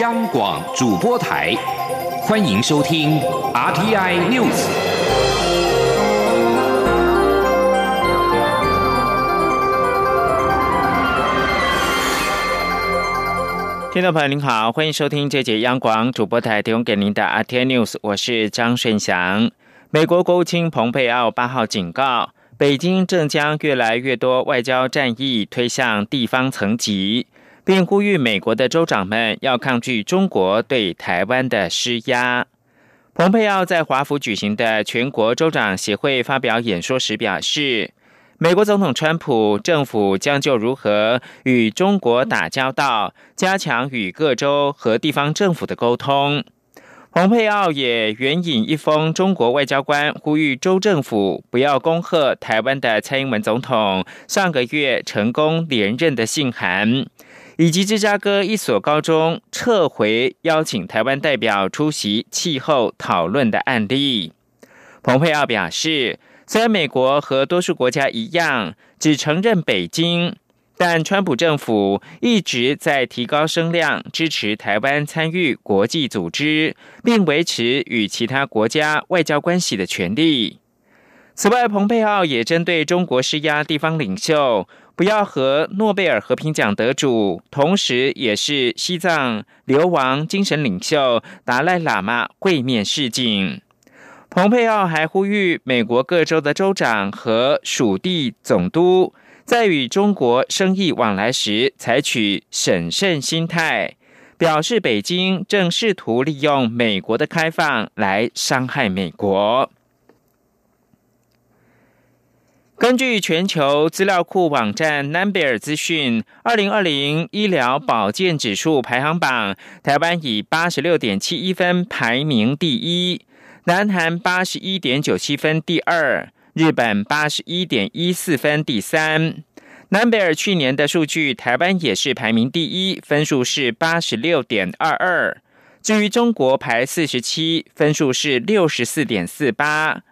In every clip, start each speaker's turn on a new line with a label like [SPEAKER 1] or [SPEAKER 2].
[SPEAKER 1] 央广主播台，欢迎收听 RTI News。
[SPEAKER 2] 听众朋友您好，欢迎收听这节央广主播台提供给您的 RTI News，我是张顺祥。美国国务卿蓬佩奥八号警告，北京正将越来越多外交战役推向地方层级。并呼吁美国的州长们要抗拒中国对台湾的施压。蓬佩奥在华府举行的全国州长协会发表演说时表示，美国总统川普政府将就如何与中国打交道，加强与各州和地方政府的沟通。蓬佩奥也援引一封中国外交官呼吁州政府不要恭贺台湾的蔡英文总统上个月成功连任的信函。以及芝加哥一所高中撤回邀请台湾代表出席气候讨论的案例，蓬佩奥表示，虽然美国和多数国家一样只承认北京，但川普政府一直在提高声量，支持台湾参与国际组织，并维持与其他国家外交关系的权利。此外，蓬佩奥也针对中国施压地方领袖。不要和诺贝尔和平奖得主，同时也是西藏流亡精神领袖达赖喇嘛会面示警。蓬佩奥还呼吁美国各州的州长和属地总督，在与中国生意往来时采取审慎心态，表示北京正试图利用美国的开放来伤害美国。根据全球资料库网站南贝尔资讯，二零二零医疗保健指数排行榜，台湾以八十六点七一分排名第一，南韩八十一点九七分第二，日本八十一点一四分第三。南贝尔去年的数据，台湾也是排名第一，分数是八十六点二二。至于中国排四十七，分数是六十四点四八。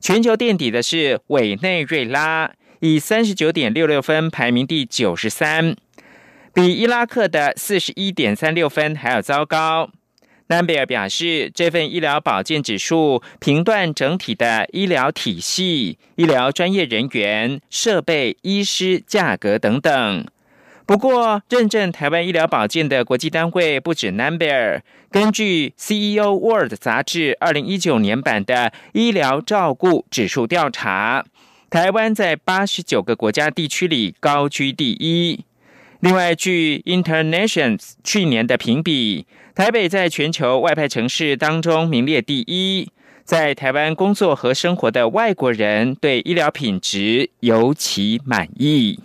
[SPEAKER 2] 全球垫底的是委内瑞拉，以三十九点六六分排名第九十三，比伊拉克的四十一点三六分还要糟糕。南贝尔表示，这份医疗保健指数评断整体的医疗体系、医疗专业人员、设备、医师、价格等等。不过，认证台湾医疗保健的国际单位不止 Number。根据 CEO World 杂志二零一九年版的医疗照顾指数调查，台湾在八十九个国家地区里高居第一。另外，据 Internations 去年的评比，台北在全球外派城市当中名列第一。在台湾工作和生活的外国人对医疗品质尤其满意。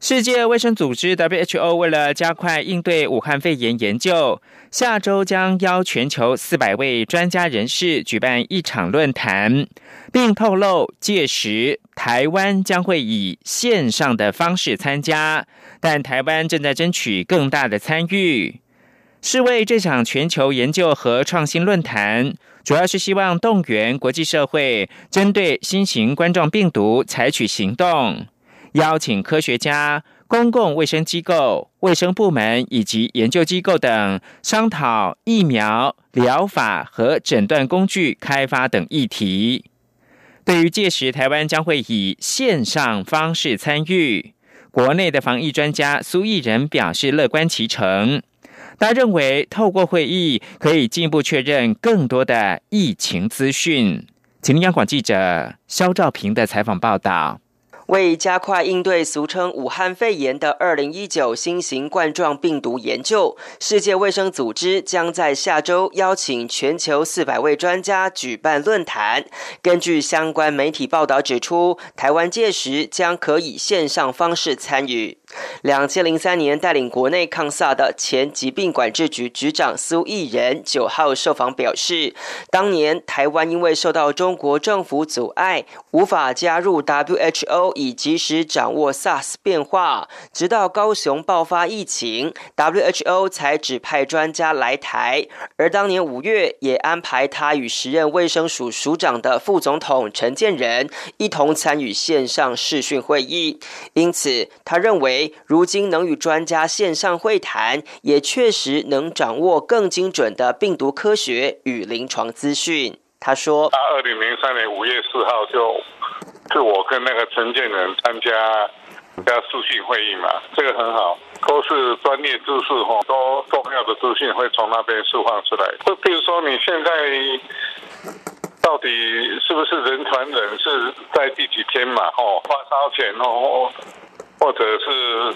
[SPEAKER 2] 世界卫生组织 （WHO） 为了加快应对武汉肺炎研究，下周将邀全球四百位专家人士举办一场论坛，并透露届时台湾将会以线上的方式参加，但台湾正在争取更大的参与。是为这场全球研究和创新论坛，主要是希望动员国际社会针对新型冠状病毒采取行动。邀请科学家、公共卫生机构、卫生部门以及研究机构等商讨疫苗疗法和诊断工具开发等议题。对于届时台湾将会以线上方式参与，国内的防疫专家苏益仁表示乐观其成。他认为透过会议可以进一步确认更多的疫情资讯。请央广记者肖兆平的采访报道。
[SPEAKER 3] 为加快应对俗称武汉肺炎的二零一九新型冠状病毒研究，世界卫生组织将在下周邀请全球四百位专家举办论坛。根据相关媒体报道指出，台湾届时将可以线上方式参与。两千零三年带领国内抗萨的前疾病管制局局长苏益仁九号受访表示，当年台湾因为受到中国政府阻碍，无法加入 WHO。以及时掌握 SARS 变化，直到高雄爆发疫情，WHO 才指派专家来台。而当年五月，也安排他与时任卫生署署长的副总统陈建仁一同参与线上视讯会议。因此，他认为。如今能与专家线上会谈，也确实能掌握更精准的病毒科学与临床资讯。他说：“
[SPEAKER 4] 他二零零三年五月四号就就我跟那个陈建仁参加加视讯会议嘛，这个很好，都是专业知识哈，都重要的资讯会从那边释放出来。就比如说你现在到底是不是人传人，是在第几天嘛？哦，发烧前哦，或者是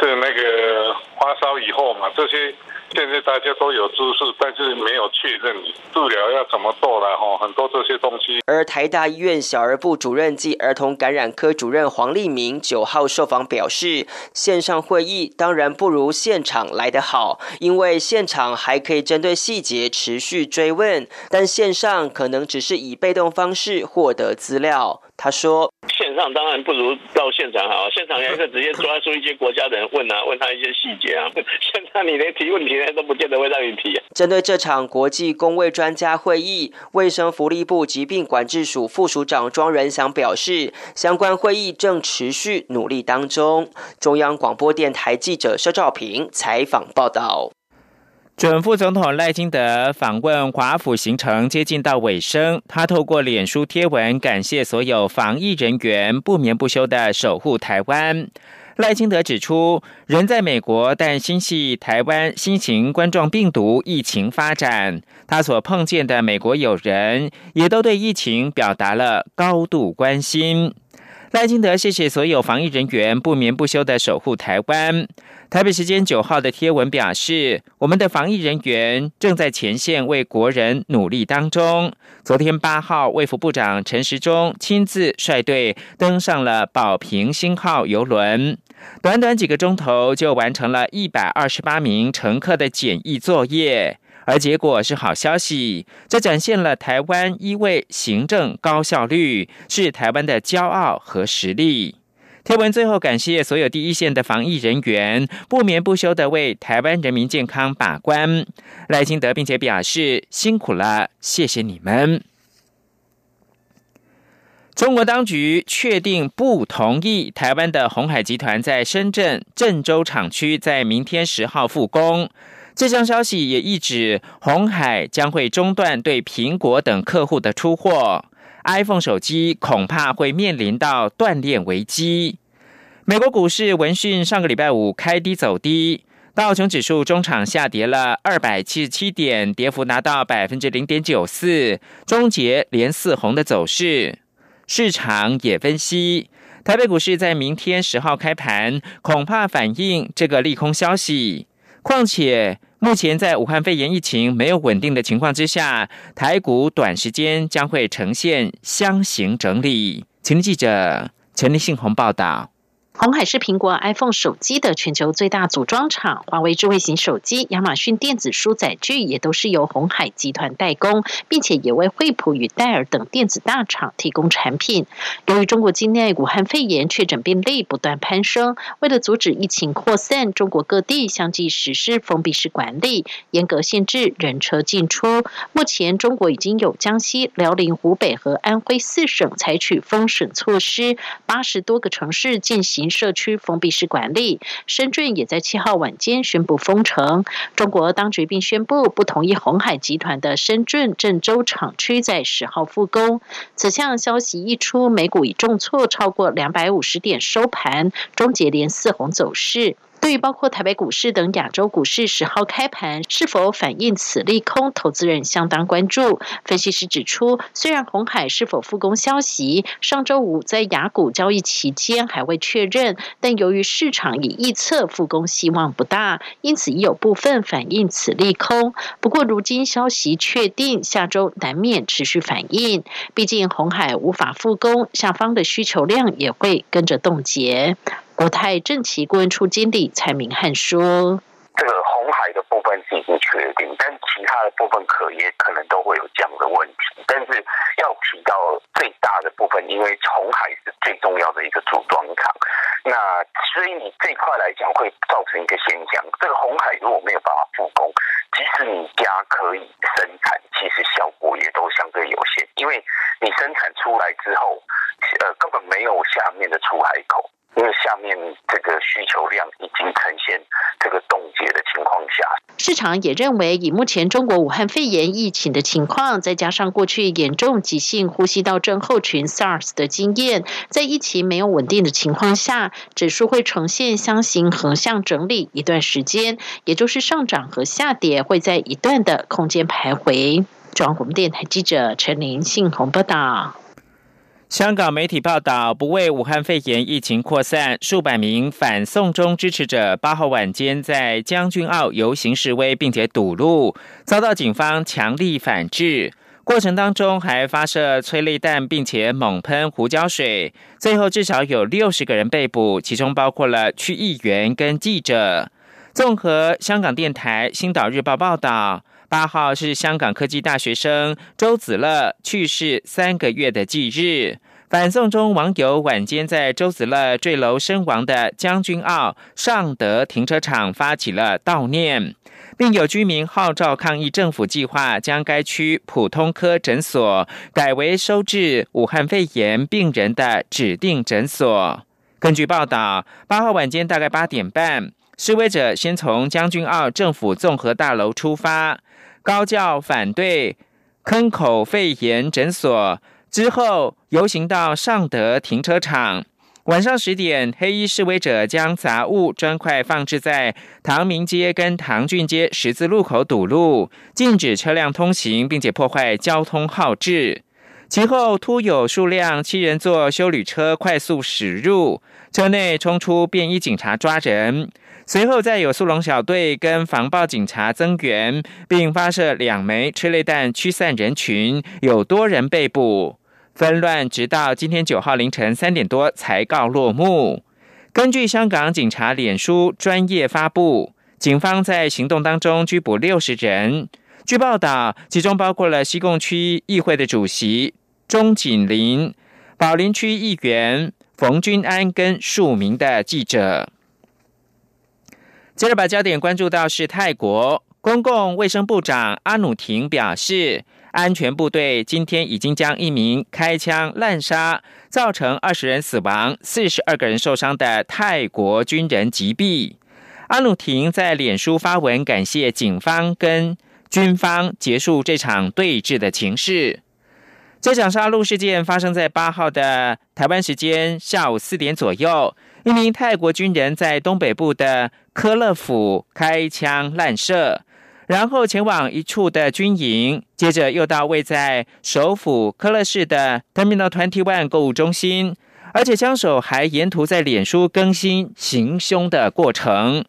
[SPEAKER 4] 是那个发烧以后嘛？这些。”现在大家都有知识，但是没有确认治疗要怎么做了哈，很多这些东西。
[SPEAKER 3] 而台大医院小儿部主任暨儿童感染科主任黄立明九号受访表示，线上会议当然不如现场来得好，因为现场还可以针对细节持续追问，但线上可能只是以被动方式获得资料。他说：“
[SPEAKER 5] 上当然不如到现场好，现场还可以直接抓出一些国家的人问啊，问他一些细节啊。现在你连提问题都不见得会让你提。”
[SPEAKER 3] 针对这场国际公卫专家会议，卫生福利部疾病管制署副署长庄仁祥表示，相关会议正持续努力当中。中央广播电台记者肖兆平采访报道。
[SPEAKER 2] 准副总统赖金德访问华府行程接近到尾声，他透过脸书贴文感谢所有防疫人员不眠不休的守护台湾。赖金德指出，人在美国，但心系台湾新型冠状病毒疫情发展，他所碰见的美国友人也都对疫情表达了高度关心。赖金德谢谢所有防疫人员不眠不休的守护台湾。台北时间九号的贴文表示，我们的防疫人员正在前线为国人努力当中。昨天八号，卫福部长陈时中亲自率队登上了宝平星号游轮，短短几个钟头就完成了一百二十八名乘客的检疫作业。而结果是好消息，这展现了台湾一位行政高效率，是台湾的骄傲和实力。贴文最后感谢所有第一线的防疫人员，不眠不休的为台湾人民健康把关。赖清德并且表示辛苦了，谢谢你们。中国当局确定不同意台湾的红海集团在深圳郑州厂区在明天十号复工。这项消息也意指，红海将会中断对苹果等客户的出货，iPhone 手机恐怕会面临到断链危机。美国股市闻讯上个礼拜五开低走低，道琼指数中场下跌了二百七十七点，跌幅达到百分之零点九四，终结连四红的走势。市场也分析，台北股市在明天十号开盘，恐怕反映这个利空消息，况且。目前在武汉肺炎疫情没有稳定的情况之下，台股短时间将会呈现箱型整理。请记者陈立信宏报道。
[SPEAKER 6] 红海是苹果 iPhone 手机的全球最大组装厂，华为智慧型手机、亚马逊电子书载具也都是由红海集团代工，并且也为惠普与戴尔等电子大厂提供产品。由于中国境内武汉肺炎确诊病例不断攀升，为了阻止疫情扩散，中国各地相继实施封闭式管理，严格限制人车进出。目前，中国已经有江西、辽宁、湖北和安徽四省采取封省措施，八十多个城市进行。社区封闭式管理，深圳也在七号晚间宣布封城。中国当局并宣布不同意红海集团的深圳郑州厂区在十号复工。此项消息一出，美股已重挫超过两百五十点收盘，终结连四红走势。对于包括台北股市等亚洲股市十号开盘是否反映此利空，投资人相当关注。分析师指出，虽然红海是否复工消息上周五在雅股交易期间还未确认，但由于市场已预测复工希望不大，因此已有部分反映此利空。不过如今消息确定，下周难免持续反应。毕竟红海无法复工，下方的需求量也会跟着冻结。国泰正奇顾问处经理蔡明汉说：“
[SPEAKER 7] 这个红海的部分是已经确定，但其他的部分可也可能都会有这样的问题。但是要提到最大的部分，因为红海是最重要的一个组装厂，那所以你这块来讲会造成一个现象：这个红海如果没有办法复工，即使你家可以生产，其实效果也都相对有限，因为你生产出来之后，呃，根本没有下面的出海口。”因为下面这个需求量已经呈现这个冻结的情况下，
[SPEAKER 6] 市场也认为，以目前中国武汉肺炎疫情的情况，再加上过去严重急性呼吸道症候群 SARS 的经验，在疫情没有稳定的情况下，指数会呈现箱形横向整理一段时间，也就是上涨和下跌会在一段的空间徘徊。中央广播电台记者陈林信宏报道。
[SPEAKER 2] 香港媒体报道，不为武汉肺炎疫情扩散，数百名反送中支持者八号晚间在将军澳游行示威，并且堵路，遭到警方强力反制。过程当中还发射催泪弹，并且猛喷胡椒水。最后至少有六十个人被捕，其中包括了区议员跟记者。综合香港电台、星岛日报报道。八号是香港科技大学生周子乐去世三个月的忌日。反送中网友晚间在周子乐坠楼身亡的将军澳尚德停车场发起了悼念，并有居民号召抗议政府计划将该区普通科诊所改为收治武汉肺炎病人的指定诊所。根据报道，八号晚间大概八点半，示威者先从将军澳政府综合大楼出发。高教反对坑口肺炎诊所之后，游行到尚德停车场。晚上十点，黑衣示威者将杂物砖块放置在唐明街跟唐俊街十字路口堵路，禁止车辆通行，并且破坏交通号志。其后，突有数辆七人座修旅车快速驶入，车内冲出便衣警察抓人。随后，再有速龙小队跟防暴警察增援，并发射两枚催泪弹驱散人群，有多人被捕。纷乱直到今天九号凌晨三点多才告落幕。根据香港警察脸书专业发布，警方在行动当中拘捕六十人。据报道，其中包括了西贡区议会的主席钟锦麟、宝林区议员冯君安跟数名的记者。接着把焦点关注到是泰国公共卫生部长阿努廷表示，安全部队今天已经将一名开枪滥杀、造成二十人死亡、四十二个人受伤的泰国军人击毙。阿努廷在脸书发文感谢警方跟军方结束这场对峙的情势。这场杀戮事件发生在八号的台湾时间下午四点左右。一名泰国军人在东北部的科勒府开枪滥射，然后前往一处的军营，接着又到位在首府科勒市的 Terminal Twenty One 购物中心，而且枪手还沿途在脸书更新行凶的过程。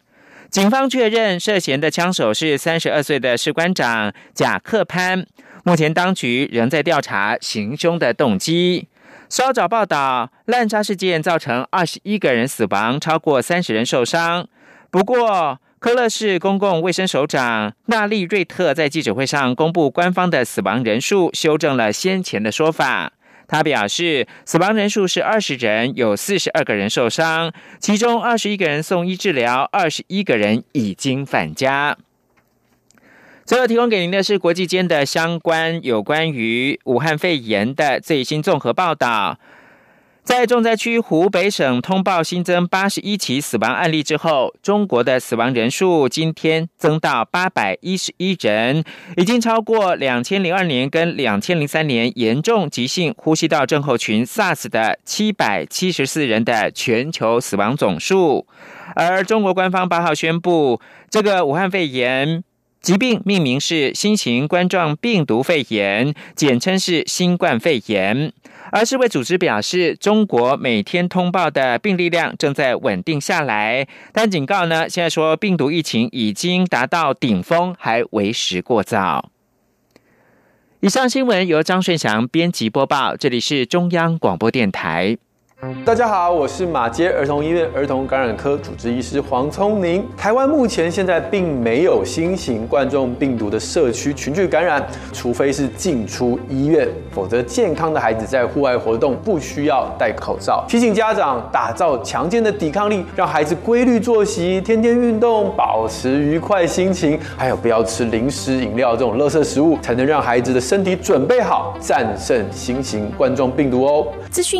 [SPEAKER 2] 警方确认涉嫌的枪手是三十二岁的士官长贾克潘，目前当局仍在调查行凶的动机。稍早报道，滥杀事件造成二十一个人死亡，超过三十人受伤。不过，科勒市公共卫生首长纳利瑞特在记者会上公布官方的死亡人数，修正了先前的说法。他表示，死亡人数是二十人，有四十二个人受伤，其中二十一个人送医治疗，二十一个人已经返家。最后提供给您的是国际间的相关有关于武汉肺炎的最新综合报道。在重灾区湖北省通报新增八十一起死亡案例之后，中国的死亡人数今天增到八百一十一人，已经超过两千零二年跟两千零三年严重急性呼吸道症候群 SARS 的七百七十四人的全球死亡总数。而中国官方八号宣布，这个武汉肺炎。疾病命名是新型冠状病毒肺炎，简称是新冠肺炎。而世卫组织表示，中国每天通报的病例量正在稳定下来，但警告呢，现在说病毒疫情已经达到顶峰，还为时过早。以上新闻由张顺祥编辑播报，这里是中央广播电台。
[SPEAKER 8] 大家好，我是马街儿童医院儿童感染科主治医师黄聪宁。台湾目前现在并没有新型冠状病毒的社区群聚感染，除非是进出医院，否则健康的孩子在户外活动不需要戴口罩。提醒家长打造强健的抵抗力，让孩子规律作息，天天运动，保持愉快心情，还有不要吃零食、饮料这种垃圾食物，才能让孩子的身体准备好战胜新型冠状病毒哦。
[SPEAKER 9] 资讯